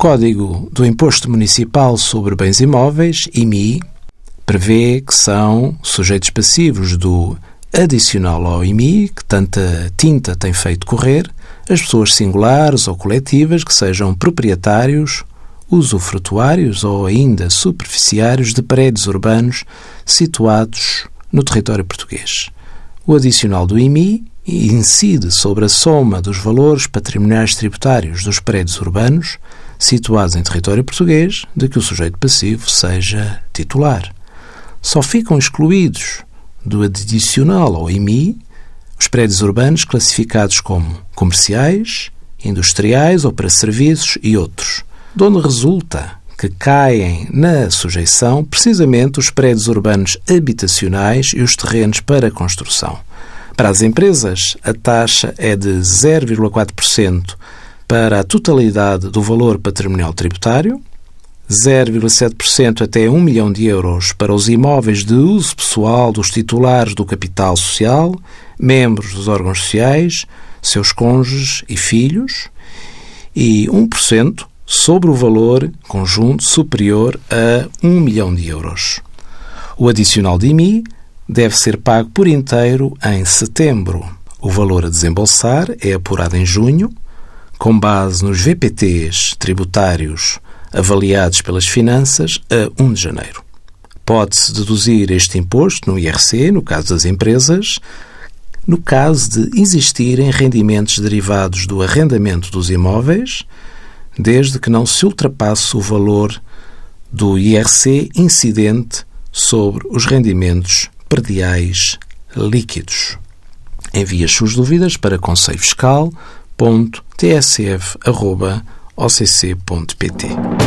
Código do Imposto Municipal sobre Bens Imóveis, IMI, prevê que são sujeitos passivos do adicional ao IMI, que tanta tinta tem feito correr, as pessoas singulares ou coletivas que sejam proprietários, usufrutuários ou ainda superficiários de prédios urbanos situados no território português. O adicional do IMI incide sobre a soma dos valores patrimoniais tributários dos prédios urbanos situados em território português de que o sujeito passivo seja titular. Só ficam excluídos do adicional ao IMI os prédios urbanos classificados como comerciais, industriais ou para serviços e outros, de onde resulta que caem na sujeição precisamente os prédios urbanos habitacionais e os terrenos para construção. Para as empresas, a taxa é de 0,4% para a totalidade do valor patrimonial tributário, 0,7% até 1 milhão de euros para os imóveis de uso pessoal dos titulares do capital social, membros dos órgãos sociais, seus cônjuges e filhos, e 1% sobre o valor conjunto superior a 1 milhão de euros. O adicional de IMI deve ser pago por inteiro em setembro. O valor a desembolsar é apurado em junho, com base nos VPTs tributários avaliados pelas finanças a 1 de janeiro. Pode-se deduzir este imposto no IRC, no caso das empresas, no caso de existirem rendimentos derivados do arrendamento dos imóveis, desde que não se ultrapasse o valor do IRC incidente sobre os rendimentos perdiais líquidos. Envie as suas dúvidas para conselhofiscal.tsf.occ.pt.